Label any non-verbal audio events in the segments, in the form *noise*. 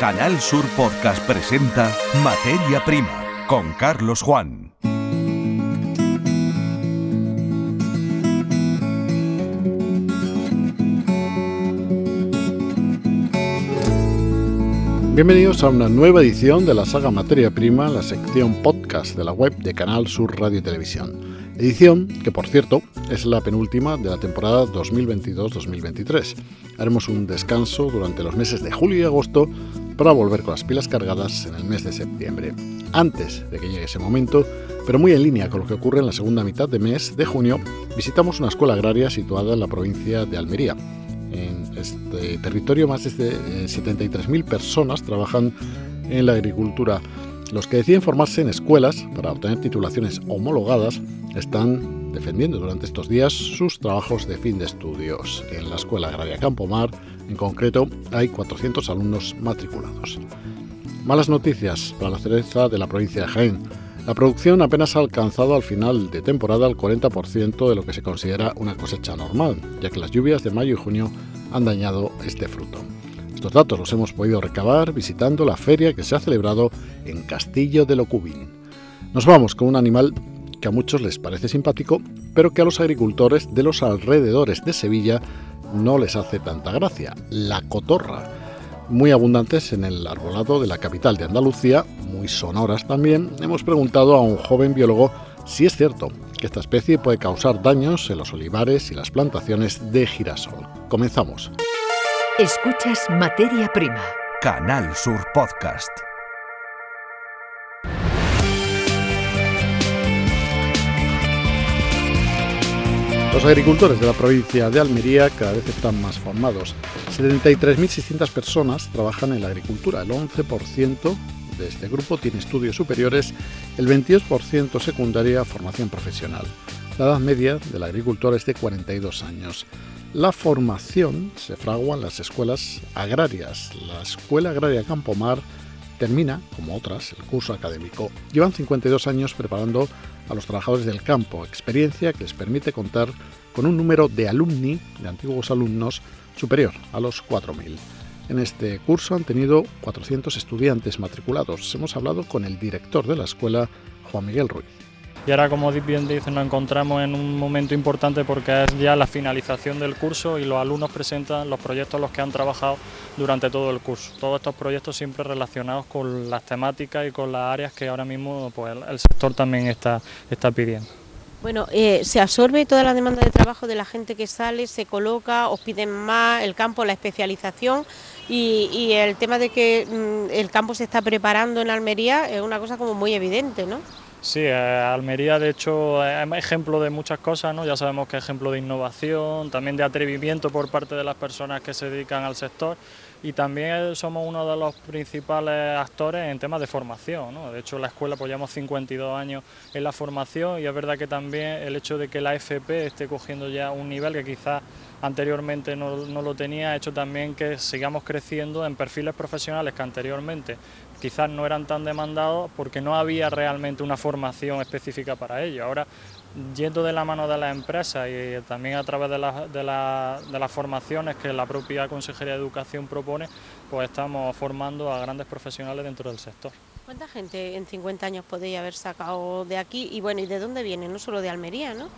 Canal Sur Podcast presenta Materia Prima con Carlos Juan. Bienvenidos a una nueva edición de la saga Materia Prima, la sección podcast de la web de Canal Sur Radio y Televisión. Edición que, por cierto, es la penúltima de la temporada 2022-2023. Haremos un descanso durante los meses de julio y agosto para volver con las pilas cargadas en el mes de septiembre. Antes de que llegue ese momento, pero muy en línea con lo que ocurre en la segunda mitad de mes de junio, visitamos una escuela agraria situada en la provincia de Almería. En este territorio más de 73.000 personas trabajan en la agricultura. Los que deciden formarse en escuelas para obtener titulaciones homologadas están defendiendo durante estos días sus trabajos de fin de estudios. En la Escuela Agraria Campomar, en concreto, hay 400 alumnos matriculados. Malas noticias para la cereza de la provincia de Jaén. La producción apenas ha alcanzado al final de temporada el 40% de lo que se considera una cosecha normal, ya que las lluvias de mayo y junio han dañado este fruto. Estos datos los hemos podido recabar visitando la feria que se ha celebrado en Castillo de Locubín. Nos vamos con un animal que a muchos les parece simpático, pero que a los agricultores de los alrededores de Sevilla no les hace tanta gracia, la cotorra. Muy abundantes en el arbolado de la capital de Andalucía, muy sonoras también, hemos preguntado a un joven biólogo si es cierto que esta especie puede causar daños en los olivares y las plantaciones de girasol. Comenzamos. Escuchas Materia Prima. Canal Sur Podcast. Los agricultores de la provincia de Almería cada vez están más formados. 73.600 personas trabajan en la agricultura, el 11% de este grupo tiene estudios superiores, el 22% secundaria formación profesional. La edad media del agricultor es de 42 años. La formación se fragua en las escuelas agrarias. La Escuela Agraria Campomar termina, como otras, el curso académico. Llevan 52 años preparando a los trabajadores del campo, experiencia que les permite contar con un número de alumni, de antiguos alumnos, superior a los 4.000. En este curso han tenido 400 estudiantes matriculados. Hemos hablado con el director de la escuela, Juan Miguel Ruiz. Y ahora, como bien dice, nos encontramos en un momento importante porque es ya la finalización del curso y los alumnos presentan los proyectos los que han trabajado durante todo el curso. Todos estos proyectos siempre relacionados con las temáticas y con las áreas que ahora mismo pues, el sector también está, está pidiendo. Bueno, eh, se absorbe toda la demanda de trabajo de la gente que sale, se coloca, os piden más, el campo, la especialización y, el tema de que mm, el campo se está preparando en Almería es una cosa como muy evidente, ¿no? Sí, eh, Almería de hecho es ejemplo de muchas cosas, ¿no? Ya sabemos que es ejemplo de innovación, también de atrevimiento por parte de las personas que se dedican al sector y también somos uno de los principales actores en temas de formación. ¿no? De hecho, la escuela apoyamos 52 años en la formación y es verdad que también el hecho de que la FP esté cogiendo ya un nivel que quizás anteriormente no, no, lo tenía, ha hecho también que sigamos creciendo en perfiles profesionales que anteriormente quizás no eran tan demandados porque no había realmente una formación específica para ello. Ahora yendo de la mano de las empresas y también a través de, de, las formaciones que la propia Consejería de Educación propone, pues estamos formando a grandes profesionales dentro del sector. ¿Cuánta gente en 50 años podría haber sacado de aquí? Y bueno, ¿y de dónde viene? No solo de Almería, ¿no?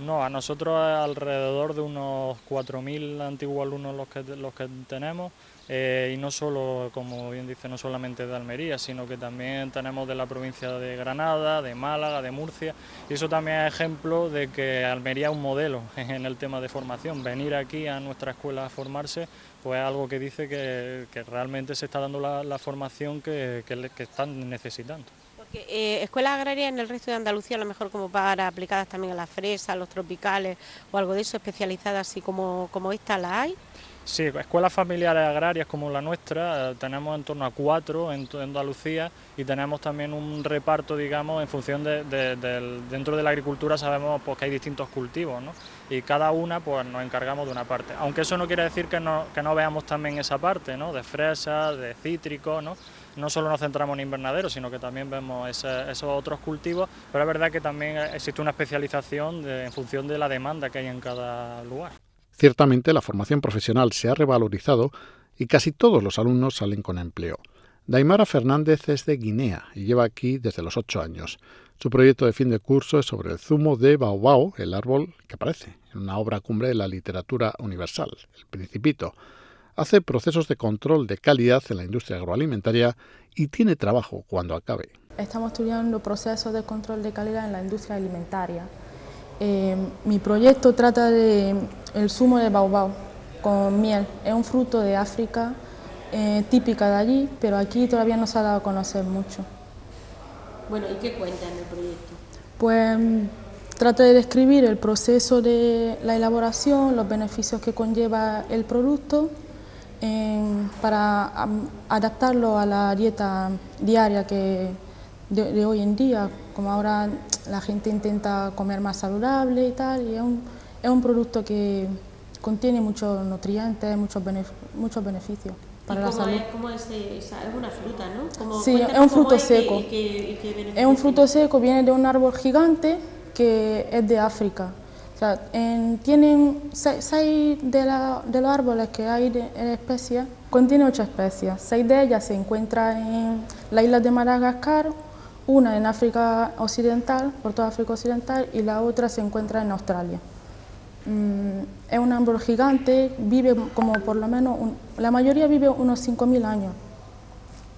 No, a nosotros alrededor de unos 4.000 antiguos alumnos los que, los que tenemos. Eh, y no solo, como bien dice, no solamente de Almería, sino que también tenemos de la provincia de Granada, de Málaga, de Murcia, y eso también es ejemplo de que Almería es un modelo *laughs* en el tema de formación. Venir aquí a nuestra escuela a formarse, pues es algo que dice que, realmente se está dando la, formación que, que, están necesitando. Eh, escuelas agrarias en el resto de Andalucía, a lo mejor como para aplicadas también a las fresas, los tropicales o algo de eso, especializadas así como, como esta, ¿la hay? Sí, escuelas familiares agrarias como la nuestra, eh, tenemos en torno a cuatro en, Andalucía y tenemos también un reparto, digamos, en función de, dentro de la agricultura sabemos pues, que hay distintos cultivos, ¿no? Y cada una, pues nos encargamos de una parte. Aunque eso no quiere decir que no, que no veamos también esa parte, ¿no? De fresas, de cítricos, ¿no? No solo nos centramos en invernaderos, sino que también vemos esos otros cultivos, pero es verdad que también existe una especialización en función de la demanda que hay en cada lugar. Ciertamente la formación profesional se ha revalorizado y casi todos los alumnos salen con empleo. Daimara Fernández es de Guinea y lleva aquí desde los ocho años. Su proyecto de fin de curso es sobre el zumo de baobao, el árbol que aparece en una obra cumbre de la literatura universal, El Principito. Hace procesos de control de calidad en la industria agroalimentaria y tiene trabajo cuando acabe. Estamos estudiando procesos de control de calidad en la industria alimentaria. Eh, mi proyecto trata de el zumo de baobao con miel. Es un fruto de África eh, típica de allí, pero aquí todavía no se ha dado a conocer mucho. Bueno, ¿y qué cuenta en el proyecto? Pues trata de describir el proceso de la elaboración, los beneficios que conlleva el producto, para adaptarlo a la dieta diaria que de, hoy en día, como ahora la gente intenta comer más saludable y tal, y es un, es un producto que contiene muchos nutrientes, muchos, muchos beneficios para la salud. Es, ¿Cómo es, es, una fruta, no? sí, es un fruto seco. es un fruto seco, viene de un árbol gigante que es de África. O sea, tienen seis, de, la, de, los árboles que hay de, en especies, contiene ocho especies. Seis de ellas se encuentran en la isla de Madagascar, una en África Occidental, por toda África Occidental, y la otra se encuentra en Australia. Mm, es un árbol gigante, vive como por lo menos, la mayoría vive unos 5.000 años.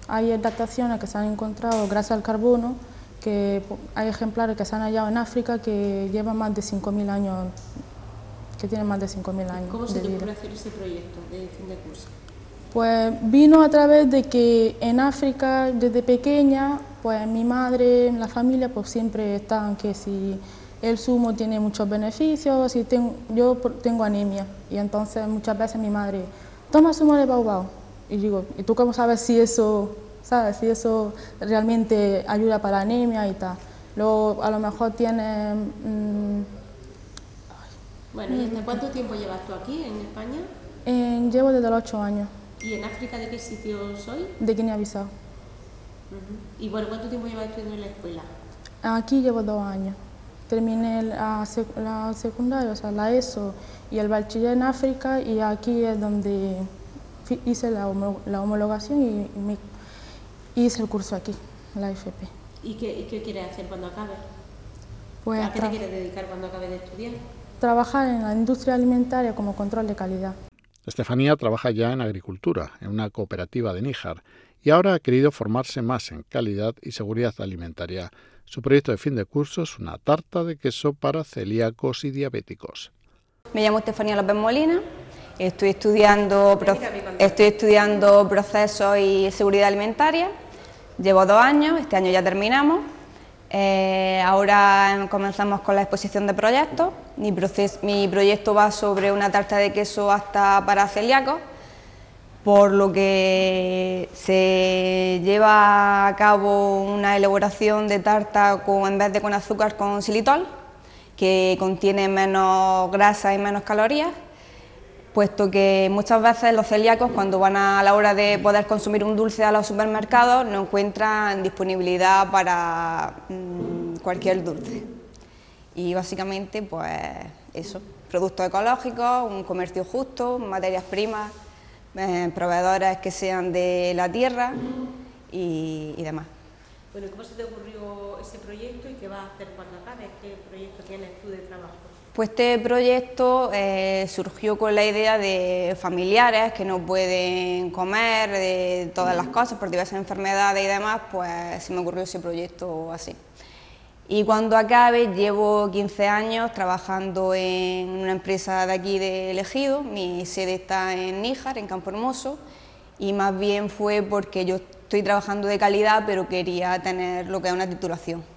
Hay adaptaciones que se han encontrado gracias al carbono, que hay ejemplares que se han hallado en África que llevan más de 5.000 años, que tienen más de 5.000 años. ¿Cómo se te ocurrió hacer ese proyecto de fin de curso? Pues vino a través de que en África, desde pequeña, pues mi madre, la familia, pues siempre están que si el zumo tiene muchos beneficios, y tengo, yo tengo anemia y entonces muchas veces mi madre, toma zumo de baobao. Y digo, ¿y tú cómo sabes si eso, sabes, si eso realmente ayuda para la anemia y tal? Luego a lo mejor tiene... Mm, bueno, ¿y hasta cuánto tiempo llevas tú aquí en España? llevo desde los ocho años. ¿Y en África de qué sitio soy? De Guinea-Bissau. ¿Y bueno, cuánto tiempo llevas estudiando en la escuela? Aquí llevo dos años terminé la, secundaria, o sea, la ESO y el bachiller en África y aquí es donde hice la, homologación y, hice el curso aquí, la FP. ¿Y qué, qué quieres hacer cuando acabe? Pues ¿A qué te quieres dedicar cuando acabe de estudiar? Trabajar en la industria alimentaria como control de calidad. Estefanía trabaja ya en agricultura, en una cooperativa de Níjar, y ahora ha querido formarse más en calidad y seguridad alimentaria su proyecto de fin de curso es una tarta de queso para celíacos y diabéticos. Me llamo Estefanía López Molina, estoy estudiando, estoy estudiando procesos y seguridad alimentaria, llevo dos años, este año ya terminamos, eh, ahora comenzamos con la exposición de proyectos, mi, mi proyecto va sobre una tarta de queso hasta para celíacos, por lo que se lleva a cabo una elaboración de tarta con, en vez de con azúcar con xilitol, que contiene menos grasa y menos calorías, puesto que muchas veces los celíacos cuando van a la hora de poder consumir un dulce a los supermercados no encuentran disponibilidad para mm, cualquier dulce. Y básicamente pues eso, productos ecológicos, un comercio justo, materias primas, eh, proveedores que sean de la tierra y, demás. Bueno, ¿cómo se te ocurrió ese proyecto y qué vas a hacer cuando acabes? ¿Qué proyecto tienes tú de trabajo? Pues este proyecto eh, surgió con la idea de familiares que no pueden comer, de todas las cosas por diversas enfermedades y demás, pues se me ocurrió ese proyecto así. Y cuando acabe, llevo 15 años trabajando en una empresa de aquí de Elegido, mi sede está en Níjar, en Campo Hermoso, y más bien fue porque yo estoy trabajando de calidad, pero quería tener lo que es una titulación.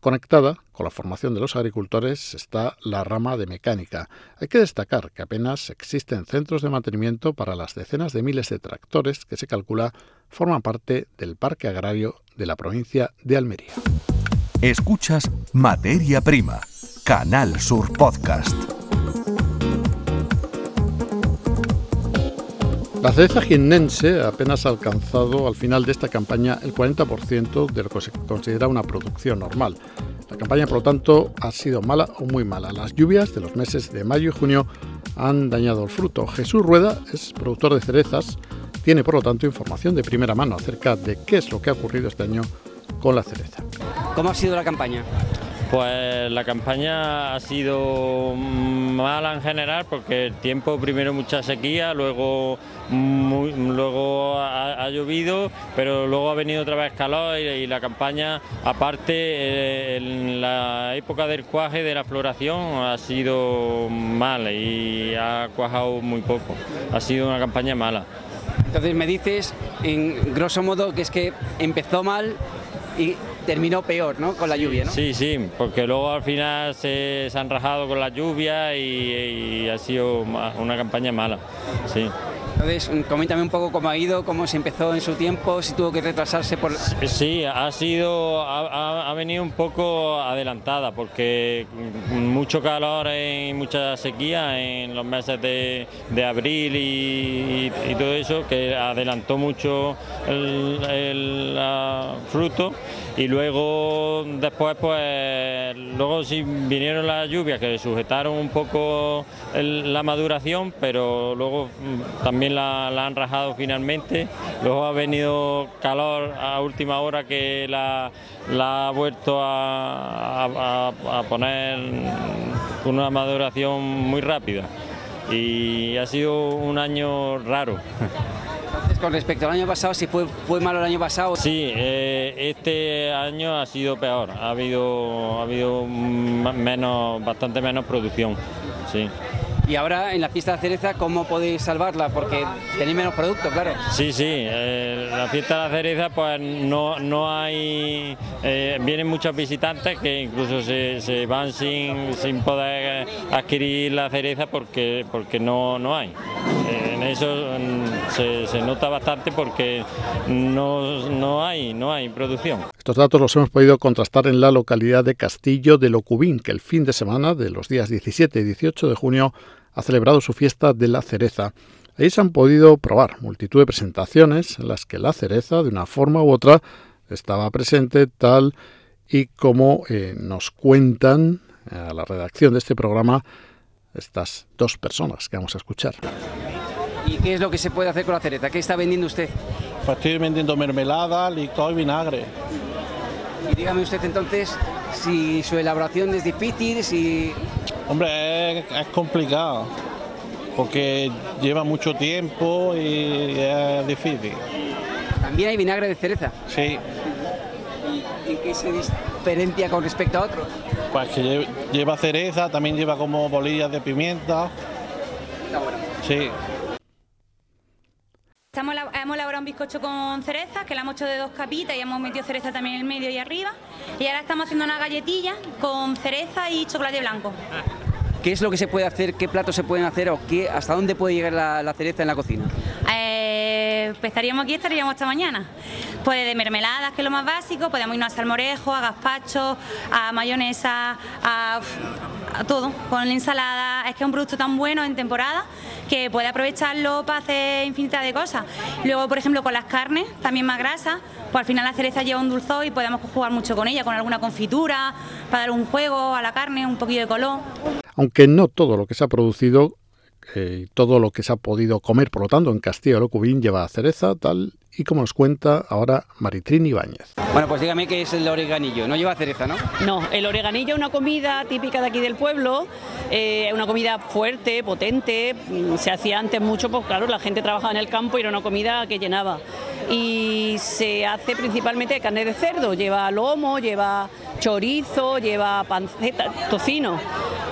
Conectada con la formación de los agricultores está la rama de mecánica. Hay que destacar que apenas existen centros de mantenimiento para las decenas de miles de tractores que se calcula forman parte del parque agrario de la provincia de Almería. Escuchas Materia Prima, Canal Sur Podcast. La cereza jiennense apenas ha alcanzado al final de esta campaña el 40% de lo que se considera una producción normal. La campaña, por lo tanto, ha sido mala o muy mala. Las lluvias de los meses de mayo y junio han dañado el fruto. Jesús Rueda es productor de cerezas, tiene por lo tanto información de primera mano acerca de qué es lo que ha ocurrido este año con la cereza. ¿Cómo ha sido la campaña? Pues la campaña ha sido mala en general porque el tiempo primero mucha sequía, luego luego ha, llovido, pero luego ha venido otra vez calor y, la campaña, aparte eh, en la época del cuaje de la floración ha sido mala y ha cuajado muy poco. Ha sido una campaña mala. Entonces me dices, en grosso modo, que es que empezó mal y terminó peor, ¿no? Con la lluvia, ¿no? Sí, sí, porque luego al final se, han rajado con la lluvia y, y ha sido una campaña mala, sí. Entonces, mm, coméntame un poco cómo ha ido, cómo se empezó en su tiempo, si tuvo que retrasarse por... Sí, ha sido, ha, venido un poco adelantada porque mucho calor y mucha sequía en los meses de, abril y, todo eso, que adelantó mucho el, fruto y luego después pues luego sí vinieron las lluvias que sujetaron un poco la maduración pero luego mm, también la, han rajado finalmente. Luego ha venido calor a última hora que la, ha vuelto a, poner una maduración muy rápida. Y ha sido un año raro. Con respecto al año pasado, si fue, fue malo el año pasado. Sí, eh, este año ha sido peor, ha habido, ha habido menos, bastante menos producción. Sí. Y ahora en la fiesta de cereza, ¿cómo podéis salvarla? Porque tenéis menos producto, claro. Sí, sí, eh, la fiesta de la cereza pues no, no hay, eh, vienen muchos visitantes que incluso se, van sin, sin, poder adquirir la cereza porque, porque no, no hay. Eh, eso se, nota bastante porque no, no, hay, no hay producción. Estos datos los hemos podido contrastar en la localidad de Castillo de Locubín, que el fin de semana de los días 17 y 18 de junio ha celebrado su fiesta de la cereza. Ahí se han podido probar multitud de presentaciones en las que la cereza, de una forma u otra, estaba presente tal y como eh, nos cuentan a la redacción de este programa estas dos personas que vamos a escuchar. ¿Y qué es lo que se puede hacer con la cereza? ¿Qué está vendiendo usted? Pues estoy vendiendo mermelada, licor y vinagre. Y dígame usted entonces si su elaboración es difícil, si Hombre, es, complicado, porque lleva mucho tiempo y es difícil. También hay vinagre de cereza. Sí. ¿Y qué se diferencia con respecto a otros? Pues que lleva cereza, también lleva como bolillas de pimienta. Está bueno. Sí. Estamos, hemos elaborado un bizcocho con cereza, que la hemos hecho de dos capitas y hemos metido cereza también en el medio y arriba. Y ahora estamos haciendo una galletilla con cereza y chocolate blanco. ¿Qué es lo que se puede hacer? ¿Qué platos se pueden hacer? ¿O qué, hasta dónde puede llegar la, cereza en la cocina? Eh, pues estaríamos aquí, estaríamos hasta mañana. Puede de mermeladas, que es lo más básico, podemos irnos a salmorejo, a gazpacho, a mayonesa, a todo, con la ensalada. Es que es un producto tan bueno en temporada que puede aprovecharlo para hacer infinidad de cosas. Luego, por ejemplo, con las carnes, también más grasas, pues al final la cereza lleva un dulzor y podemos jugar mucho con ella, con alguna confitura, para dar un juego a la carne, un poquito de color. Aunque no todo lo que se ha producido eh, todo lo que se ha podido comer, por lo tanto, en Castillo Locubín lleva cereza, tal y como nos cuenta ahora Maritrín Ibáñez. Bueno, pues dígame qué es el oreganillo, no lleva cereza, ¿no? No, el oreganillo es una comida típica de aquí del pueblo, eh, una comida fuerte, potente, mm, se hacía antes mucho, pues claro, la gente trabajaba en el campo y era una comida que llenaba. Y se hace principalmente de carne de cerdo, lleva lomo, lleva chorizo, lleva panceta, tocino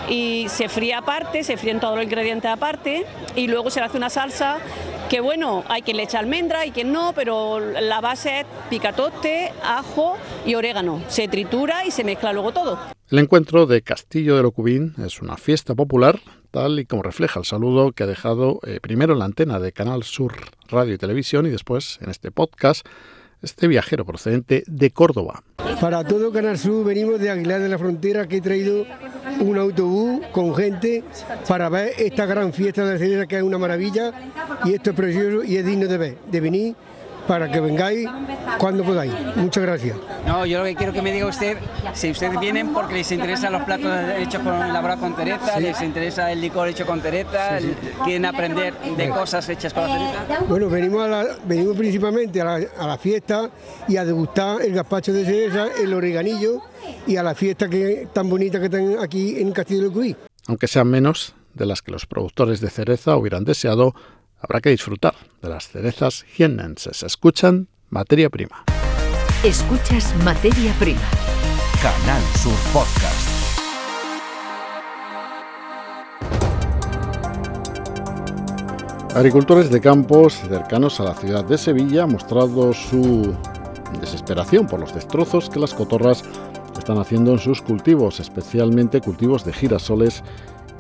y se fría aparte, se fríen todos los ingredientes aparte y luego se le hace una salsa que bueno, hay quien le echa almendra, hay quien no, pero la base es picatoste, ajo y orégano. Se tritura y se mezcla luego todo. El encuentro de Castillo de Locubín es una fiesta popular, tal y como refleja el saludo que ha dejado eh, primero en la antena de Canal Sur Radio y Televisión y después en este podcast este viajero procedente de Córdoba. Para todo Canal Sur venimos de Aguilar de la Frontera que he traído un autobús con gente para ver esta gran fiesta de la que es una maravilla y esto es precioso y es digno de ver, de venir para que vengáis cuando podáis. Muchas gracias. No, yo lo que quiero que me diga usted, si ustedes vienen porque les interesan los platos hechos con elaborados con tereta, les interesa el licor hecho con tereta, quieren aprender de cosas hechas con la tereta. Bueno, venimos, a la, venimos principalmente a la, a la, fiesta y a degustar el gazpacho de cereza, el oreganillo y a la fiesta que tan bonita que están aquí en Castillo del Cuí. Aunque sean menos de las que los productores de cereza hubieran deseado, habrá que disfrutar de las cerezas jiennenses. Escuchan Materia Prima. Escuchas Materia Prima. Canal Sur Podcast. Agricultores de campos cercanos a la ciudad de Sevilla han mostrado su desesperación por los destrozos que las cotorras están haciendo en sus cultivos, especialmente cultivos de girasoles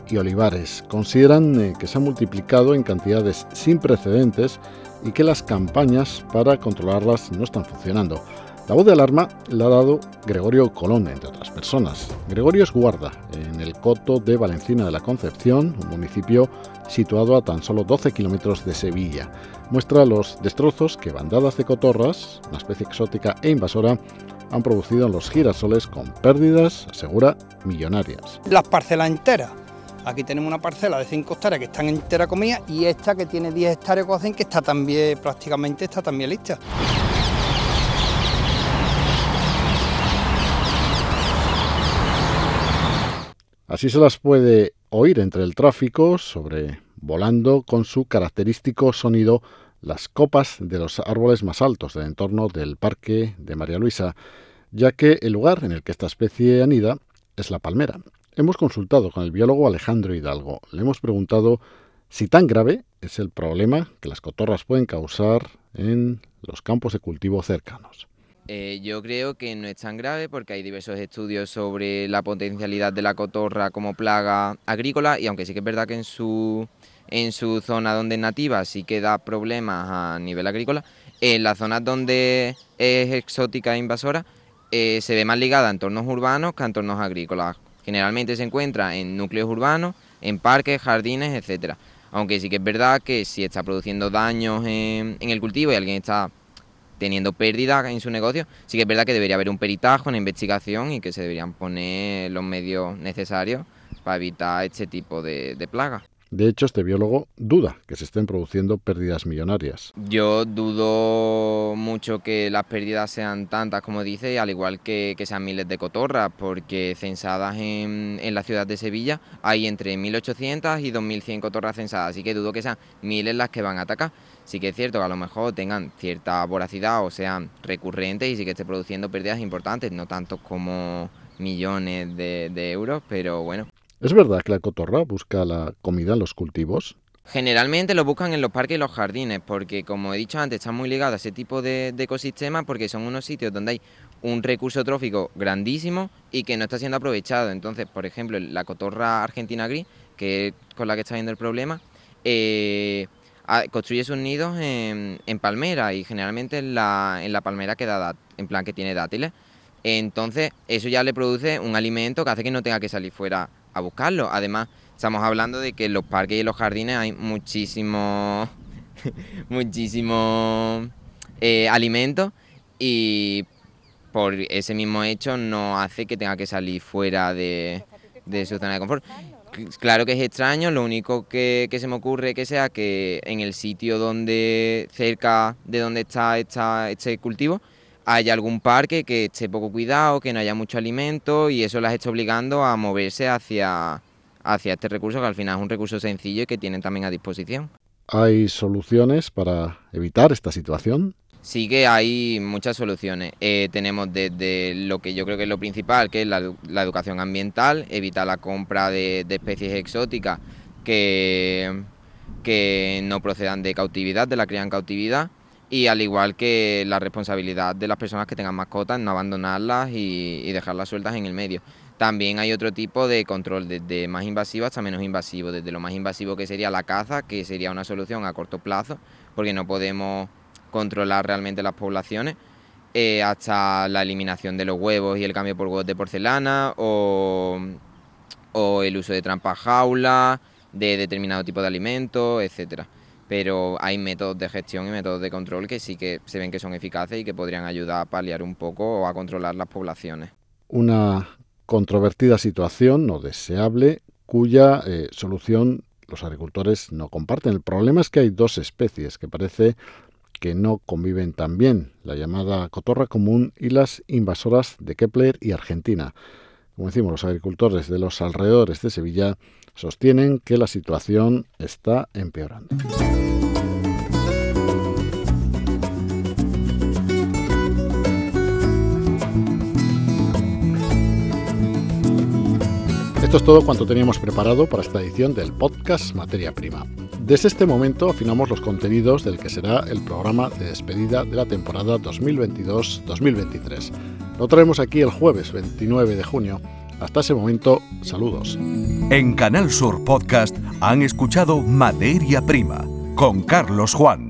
y olivares. Consideran eh, que se ha multiplicado en cantidades sin precedentes y que las campañas para controlarlas no están funcionando. La voz de alarma la ha dado Gregorio Colón, entre otras personas. Gregorio es guarda en el coto de Valencina de la Concepción, un municipio situado a tan solo 12 kilómetros de Sevilla. Muestra los destrozos que bandadas de cotorras, una especie exótica e invasora, han producido en los girasoles con pérdidas, asegura, millonarias. Las parcelas enteras Aquí tenemos una parcela de 5 hectáreas que están entera comida y esta que tiene 10 hectáreas que está también prácticamente está también lista. Así se las puede oír entre el tráfico sobre volando con su característico sonido las copas de los árboles más altos del entorno del Parque de María Luisa, ya que el lugar en el que esta especie anida es la palmera. Hemos consultado con el biólogo Alejandro Hidalgo. Le hemos preguntado si tan grave es el problema que las cotorras pueden causar en los campos de cultivo cercanos. Eh, yo creo que no es tan grave porque hay diversos estudios sobre la potencialidad de la cotorra como plaga agrícola y aunque sí que es verdad que en su, en su zona donde es nativa sí que da problemas a nivel agrícola, en las zonas donde es exótica e invasora eh, se ve más ligada a entornos urbanos que a entornos agrícolas, Generalmente se encuentra en núcleos urbanos, en parques, jardines, etcétera. Aunque sí que es verdad que si está produciendo daños en, el cultivo y alguien está teniendo pérdidas en su negocio, sí que es verdad que debería haber un peritajo, una investigación y que se deberían poner los medios necesarios para evitar este tipo de, de plagas. De hecho, este biólogo duda que se estén produciendo pérdidas millonarias. Yo dudo mucho que las pérdidas sean tantas como dice, al igual que, que sean miles de cotorras, porque censadas en, en, la ciudad de Sevilla hay entre 1.800 y 2.100 cotorras censadas, así que dudo que sean miles las que van a atacar. Sí que es cierto que a lo mejor tengan cierta voracidad o sean recurrentes y sí que esté produciendo pérdidas importantes, no tanto como millones de, de euros, pero bueno. ¿Es verdad que la cotorra busca la comida en los cultivos? Generalmente lo buscan en los parques y los jardines, porque como he dicho antes, están muy ligados a ese tipo de, ecosistemas porque son unos sitios donde hay un recurso trófico grandísimo y que no está siendo aprovechado. Entonces, por ejemplo, la cotorra argentina gris, que es con la que está viendo el problema, eh, construye sus nidos en, palmera y generalmente en la, en la palmera que da, en plan que tiene dátiles. Entonces, eso ya le produce un alimento que hace que no tenga que salir fuera a buscarlo. Además, estamos hablando de que en los parques y en los jardines hay muchísimos, *laughs* muchísimos eh, alimentos y por ese mismo hecho no hace que tenga que salir fuera de, su zona de confort. Claro que es extraño, lo único que, se me ocurre que sea que en el sitio donde, cerca de donde está este cultivo, haya algún parque que esté poco cuidado, que no haya mucho alimento y eso las está obligando a moverse hacia, hacia este recurso que al final es un recurso sencillo y que tienen también a disposición. ¿Hay soluciones para evitar esta situación? Sí que hay muchas soluciones. Eh, tenemos desde lo que yo creo que es lo principal, que es la, educación ambiental, evitar la compra de, de especies exóticas que, que no procedan de cautividad, de la cría en cautividad y al igual que la responsabilidad de las personas que tengan mascotas, no abandonarlas y, dejarlas sueltas en el medio. También hay otro tipo de control, desde más invasivo hasta menos invasivo, desde lo más invasivo que sería la caza, que sería una solución a corto plazo, porque no podemos controlar realmente las poblaciones, eh, hasta la eliminación de los huevos y el cambio por huevos de porcelana, o, el uso de trampas jaula, de determinado tipo de alimentos, etcétera. pero hay métodos de gestión y métodos de control que sí que se ven que son eficaces y que podrían ayudar a paliar un poco o a controlar las poblaciones. Una controvertida situación no deseable cuya eh, solución los agricultores no comparten. El problema es que hay dos especies que parece que no conviven tan bien, la llamada cotorra común y las invasoras de Kepler y Argentina. Como decimos, los agricultores de los alrededores de Sevilla sostienen que la situación está empeorando. Es todo cuanto teníamos preparado para esta edición del podcast Materia Prima. Desde este momento afinamos los contenidos del que será el programa de despedida de la temporada 2022-2023. Lo traemos aquí el jueves 29 de junio. Hasta ese momento, saludos. En Canal Sur Podcast han escuchado Materia Prima con Carlos Juan.